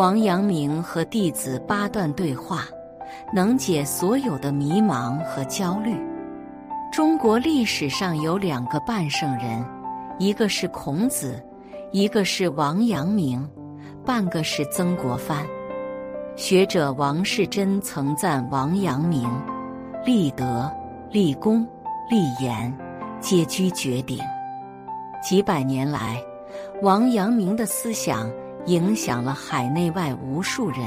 王阳明和弟子八段对话，能解所有的迷茫和焦虑。中国历史上有两个半圣人，一个是孔子，一个是王阳明，半个是曾国藩。学者王世贞曾赞王阳明，立德、立功、立言，皆居绝顶。几百年来，王阳明的思想。影响了海内外无数人，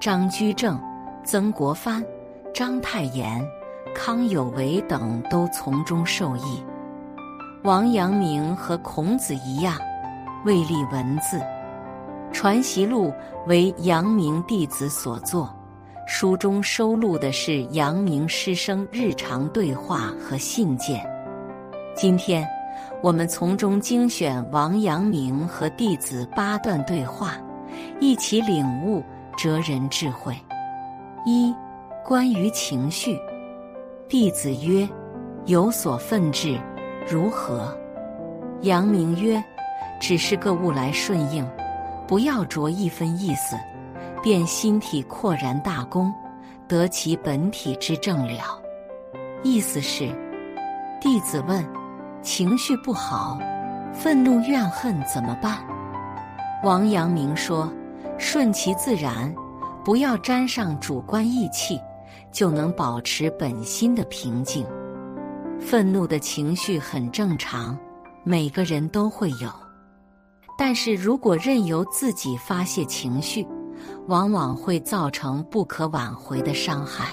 张居正、曾国藩、章太炎、康有为等都从中受益。王阳明和孔子一样，未立文字，《传习录》为阳明弟子所作，书中收录的是阳明师生日常对话和信件。今天。我们从中精选王阳明和弟子八段对话，一起领悟哲人智慧。一、关于情绪，弟子曰：“有所愤志，如何？”阳明曰：“只是个物来顺应，不要着一分意思，便心体阔然大功，得其本体之正了。”意思是，弟子问。情绪不好，愤怒怨恨怎么办？王阳明说：“顺其自然，不要沾上主观意气，就能保持本心的平静。愤怒的情绪很正常，每个人都会有。但是如果任由自己发泄情绪，往往会造成不可挽回的伤害。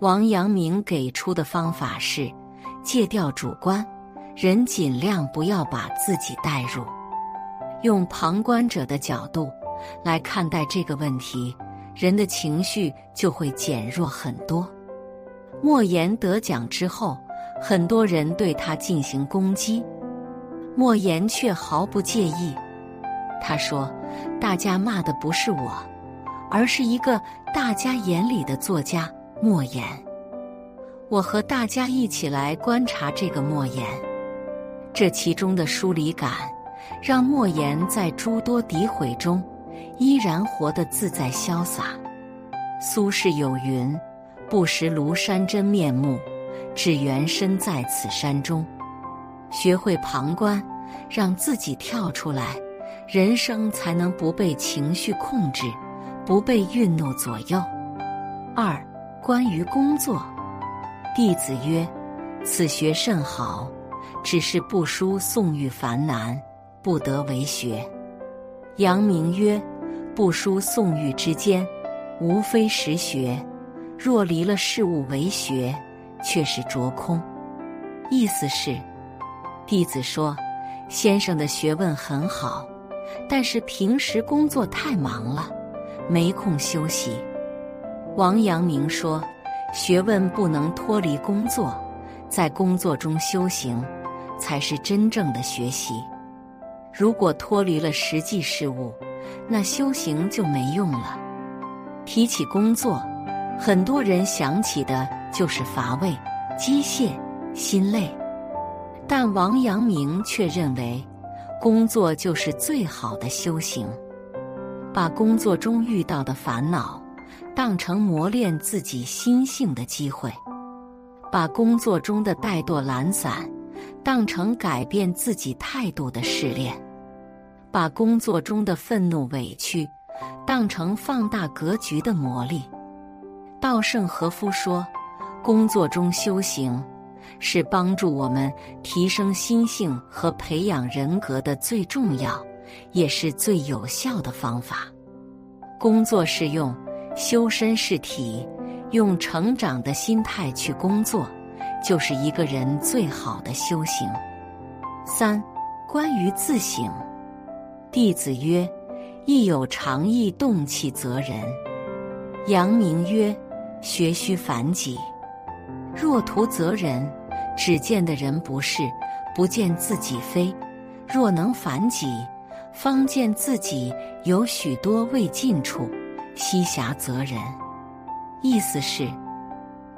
王阳明给出的方法是戒掉主观。”人尽量不要把自己带入，用旁观者的角度来看待这个问题，人的情绪就会减弱很多。莫言得奖之后，很多人对他进行攻击，莫言却毫不介意。他说：“大家骂的不是我，而是一个大家眼里的作家莫言。我和大家一起来观察这个莫言。”这其中的疏离感，让莫言在诸多诋毁中，依然活得自在潇洒。苏轼有云：“不识庐山真面目，只缘身在此山中。”学会旁观，让自己跳出来，人生才能不被情绪控制，不被愠怒左右。二、关于工作，弟子曰：“此学甚好。”只是不输宋玉繁难，不得为学。阳明曰：“不输宋玉之间，无非实学。若离了事物为学，却是着空。”意思是，弟子说：“先生的学问很好，但是平时工作太忙了，没空休息。”王阳明说：“学问不能脱离工作，在工作中修行。”才是真正的学习。如果脱离了实际事物，那修行就没用了。提起工作，很多人想起的就是乏味、机械、心累。但王阳明却认为，工作就是最好的修行。把工作中遇到的烦恼，当成磨练自己心性的机会；把工作中的怠惰懒散。当成改变自己态度的试炼，把工作中的愤怒委屈当成放大格局的磨砺。稻盛和夫说：“工作中修行是帮助我们提升心性和培养人格的最重要，也是最有效的方法。工作是用，修身是体，用成长的心态去工作。”就是一个人最好的修行。三、关于自省，弟子曰：“亦有常意动气则人。”阳明曰：“学须反己，若徒则人，只见的人不是，不见自己非。若能反己，方见自己有许多未尽处，悉暇则人。”意思是，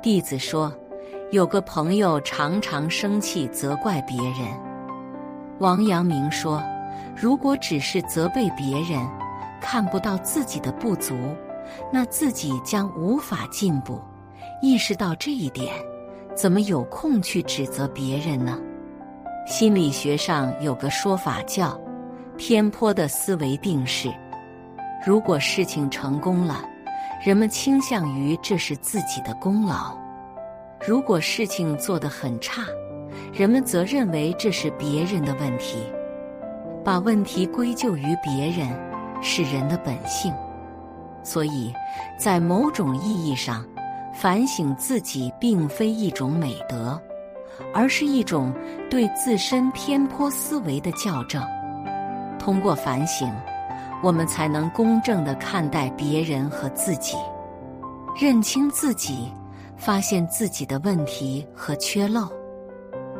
弟子说。有个朋友常常生气责怪别人，王阳明说：“如果只是责备别人，看不到自己的不足，那自己将无法进步。意识到这一点，怎么有空去指责别人呢？心理学上有个说法叫“偏颇的思维定式”。如果事情成功了，人们倾向于这是自己的功劳；如果事情做得很差，人们则认为这是别人的问题。把问题归咎于别人是人的本性，所以在某种意义上，反省自己并非一种美德，而是一种对自身偏颇思维的校正。通过反省，我们才能公正地看待别人和自己，认清自己，发现自己的问题和缺漏，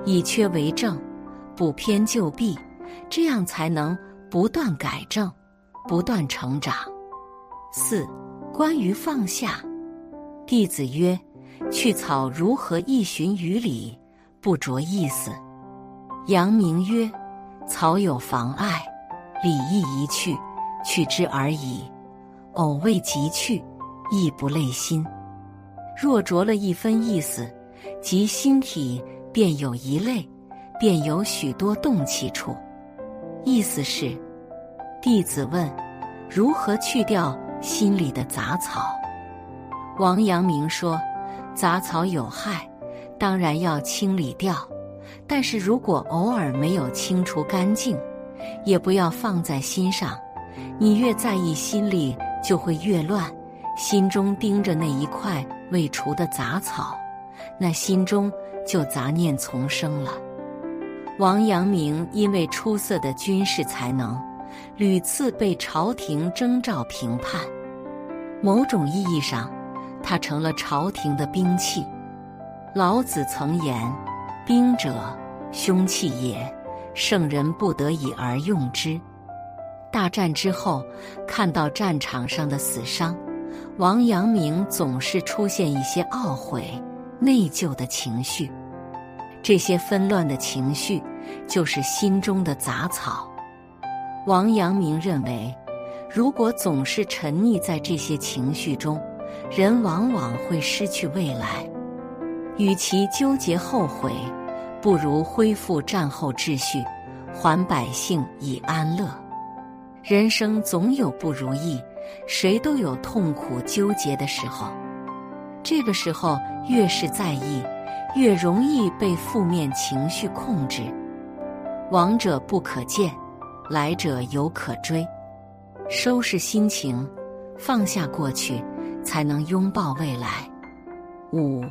以缺为正，补偏就弊。这样才能不断改正，不断成长。四、关于放下，弟子曰：“去草如何一寻于理，不着意思。”阳明曰：“草有妨碍，理亦一去，去之而已。偶未及去，亦不累心。若着了一分意思，即心体便有一类，便有许多动气处。”意思是，弟子问：如何去掉心里的杂草？王阳明说：杂草有害，当然要清理掉。但是如果偶尔没有清除干净，也不要放在心上。你越在意，心里就会越乱，心中盯着那一块未除的杂草，那心中就杂念丛生了。王阳明因为出色的军事才能，屡次被朝廷征召评判。某种意义上，他成了朝廷的兵器。老子曾言：“兵者，凶器也，圣人不得已而用之。”大战之后，看到战场上的死伤，王阳明总是出现一些懊悔、内疚的情绪。这些纷乱的情绪。就是心中的杂草。王阳明认为，如果总是沉溺在这些情绪中，人往往会失去未来。与其纠结后悔，不如恢复战后秩序，还百姓以安乐。人生总有不如意，谁都有痛苦纠结的时候。这个时候越是在意，越容易被负面情绪控制。往者不可见，来者犹可追。收拾心情，放下过去，才能拥抱未来。五、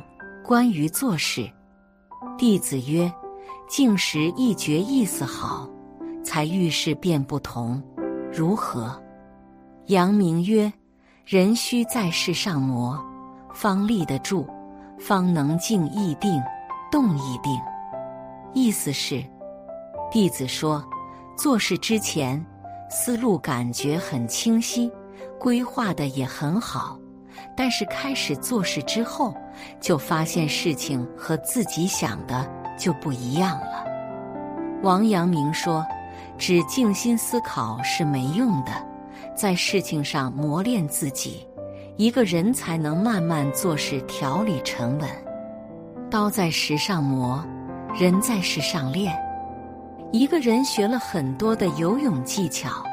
关于做事，弟子曰：静时一觉意思好，才遇事变不同。如何？阳明曰：人须在事上磨，方立得住，方能静亦定，动亦定。意思是。弟子说：“做事之前，思路感觉很清晰，规划的也很好，但是开始做事之后，就发现事情和自己想的就不一样了。”王阳明说：“只静心思考是没用的，在事情上磨练自己，一个人才能慢慢做事条理沉稳。刀在石上磨，人在事上练。”一个人学了很多的游泳技巧，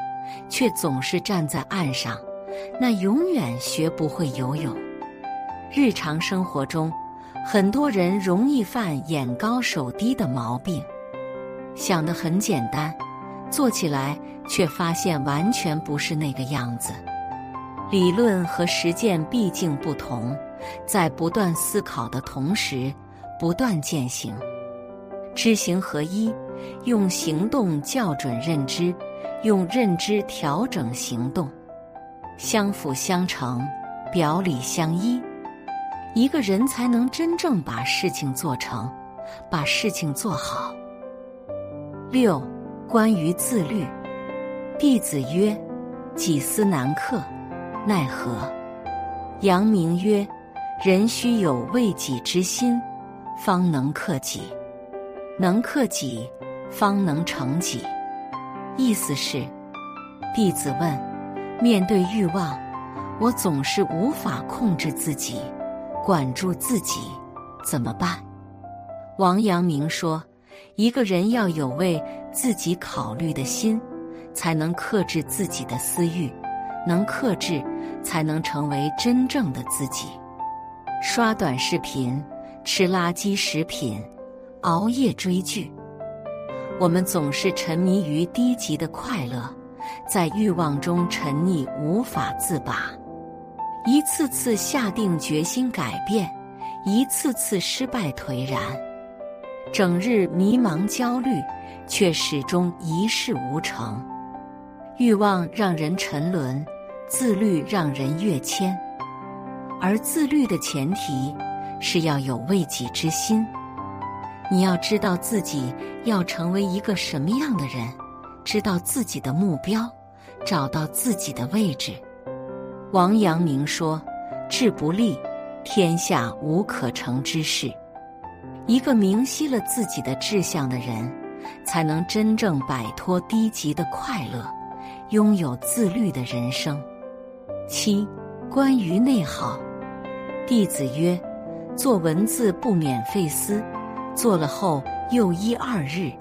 却总是站在岸上，那永远学不会游泳。日常生活中，很多人容易犯眼高手低的毛病，想的很简单，做起来却发现完全不是那个样子。理论和实践毕竟不同，在不断思考的同时，不断践行。知行合一，用行动校准认知，用认知调整行动，相辅相成，表里相依，一个人才能真正把事情做成，把事情做好。六，关于自律，弟子曰：己思难克，奈何？阳明曰：人须有为己之心，方能克己。能克己，方能成己。意思是，弟子问：面对欲望，我总是无法控制自己，管住自己，怎么办？王阳明说：“一个人要有为自己考虑的心，才能克制自己的私欲，能克制，才能成为真正的自己。”刷短视频，吃垃圾食品，熬夜追剧，我们总是沉迷于低级的快乐，在欲望中沉溺无法自拔，一次次下定决心改变，一次次失败颓然，整日迷茫焦虑，却始终一事无成。欲望让人沉沦，自律让人跃迁。而自律的前提是要有为己之心。你要知道自己要成为一个什么样的人，知道自己的目标，找到自己的位置。王阳明说：“志不立，天下无可成之事。”一个明晰了自己的志向的人，才能真正摆脱低级的快乐，拥有自律的人生。七，关于内耗。弟子曰：“做文字不免费思，做了后又一二日，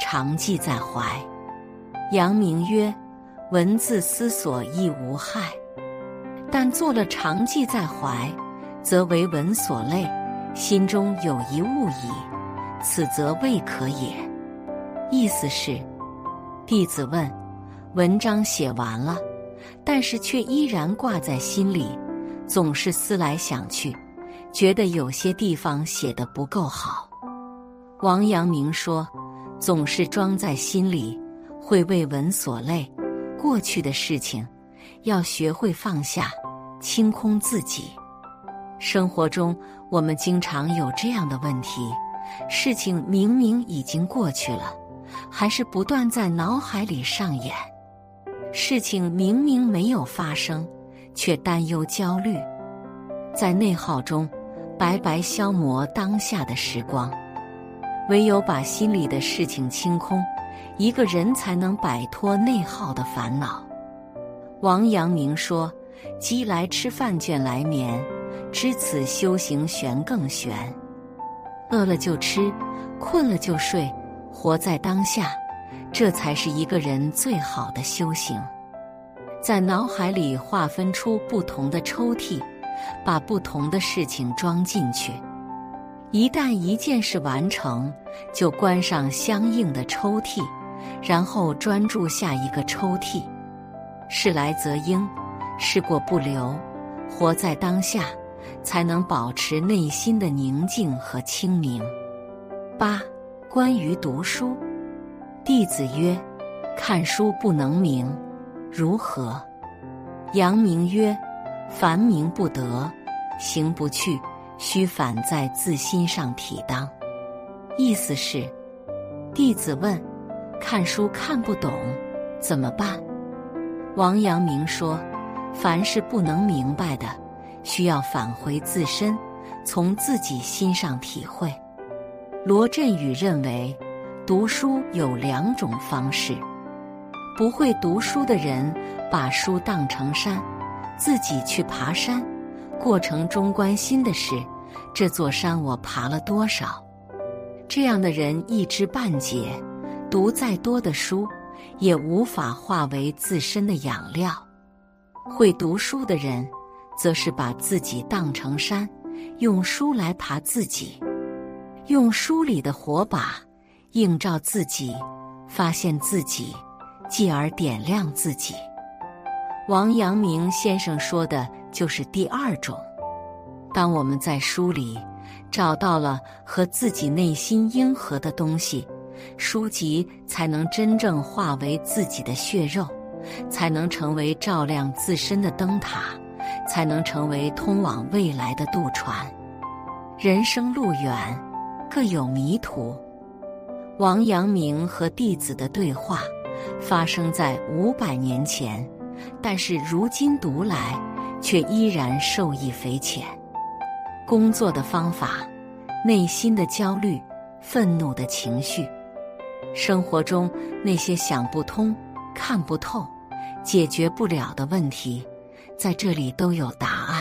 常记在怀。”阳明曰：“文字思索亦无害，但做了常记在怀，则为文所累，心中有一物矣，此则未可也。”意思是，弟子问：文章写完了，但是却依然挂在心里。总是思来想去，觉得有些地方写的不够好。王阳明说：“总是装在心里，会为文所累。过去的事情，要学会放下，清空自己。生活中，我们经常有这样的问题：事情明明已经过去了，还是不断在脑海里上演；事情明明没有发生。”却担忧焦虑，在内耗中白白消磨当下的时光。唯有把心里的事情清空，一个人才能摆脱内耗的烦恼。王阳明说：“饥来吃饭，倦来眠，知此修行玄更玄。饿了就吃，困了就睡，活在当下，这才是一个人最好的修行。”在脑海里划分出不同的抽屉，把不同的事情装进去。一旦一件事完成，就关上相应的抽屉，然后专注下一个抽屉。事来则应，事过不留，活在当下，才能保持内心的宁静和清明。八、关于读书，弟子曰：看书不能明。如何？阳明曰：“凡明不得，行不去，须反在自心上体当。”意思是，弟子问：“看书看不懂，怎么办？”王阳明说：“凡是不能明白的，需要返回自身，从自己心上体会。”罗振宇认为，读书有两种方式。不会读书的人，把书当成山，自己去爬山，过程中关心的是这座山我爬了多少。这样的人一知半解，读再多的书也无法化为自身的养料。会读书的人，则是把自己当成山，用书来爬自己，用书里的火把映照自己，发现自己。继而点亮自己。王阳明先生说的就是第二种。当我们在书里找到了和自己内心应合的东西，书籍才能真正化为自己的血肉，才能成为照亮自身的灯塔，才能成为通往未来的渡船。人生路远，各有迷途。王阳明和弟子的对话。发生在五百年前，但是如今读来，却依然受益匪浅。工作的方法，内心的焦虑、愤怒的情绪，生活中那些想不通、看不透、解决不了的问题，在这里都有答案。